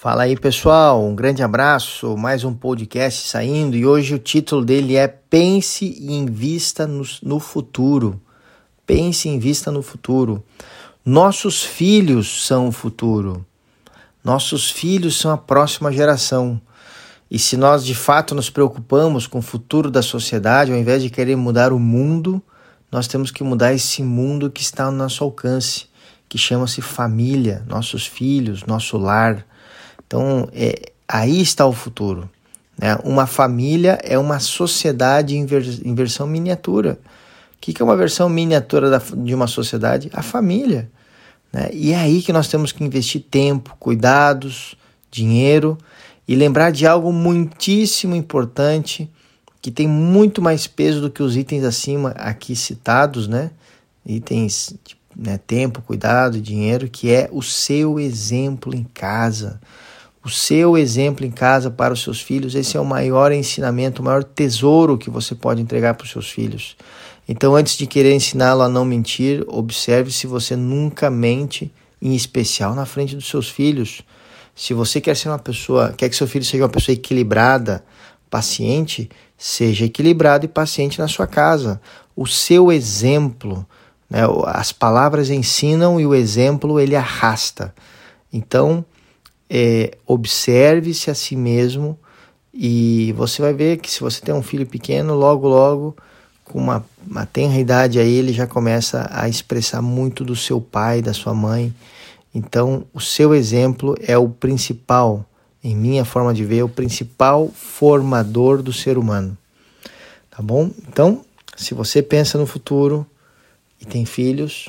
Fala aí pessoal, um grande abraço, mais um podcast saindo e hoje o título dele é Pense e Invista no, no Futuro. Pense e invista no futuro. Nossos filhos são o futuro. Nossos filhos são a próxima geração. E se nós de fato nos preocupamos com o futuro da sociedade, ao invés de querer mudar o mundo, nós temos que mudar esse mundo que está ao nosso alcance, que chama-se família, nossos filhos, nosso lar. Então, é, aí está o futuro. Né? Uma família é uma sociedade em, vers em versão miniatura. O que, que é uma versão miniatura da, de uma sociedade? A família. Né? E é aí que nós temos que investir tempo, cuidados, dinheiro e lembrar de algo muitíssimo importante que tem muito mais peso do que os itens acima aqui citados, né? Itens né, tempo, cuidado, dinheiro, que é o seu exemplo em casa o seu exemplo em casa para os seus filhos, esse é o maior ensinamento, o maior tesouro que você pode entregar para os seus filhos. Então, antes de querer ensiná-lo a não mentir, observe se você nunca mente, em especial na frente dos seus filhos. Se você quer ser uma pessoa, quer que seu filho seja uma pessoa equilibrada, paciente, seja equilibrado e paciente na sua casa. O seu exemplo, né, as palavras ensinam e o exemplo ele arrasta. Então, é, observe-se a si mesmo e você vai ver que se você tem um filho pequeno, logo, logo, com uma, uma tenra idade aí, ele já começa a expressar muito do seu pai, da sua mãe. Então, o seu exemplo é o principal, em minha forma de ver, o principal formador do ser humano. Tá bom? Então, se você pensa no futuro e tem filhos,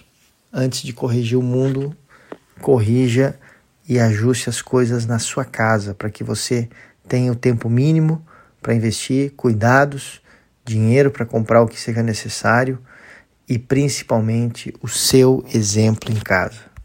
antes de corrigir o mundo, corrija e ajuste as coisas na sua casa para que você tenha o tempo mínimo para investir, cuidados, dinheiro para comprar o que seja necessário e principalmente o seu exemplo em casa.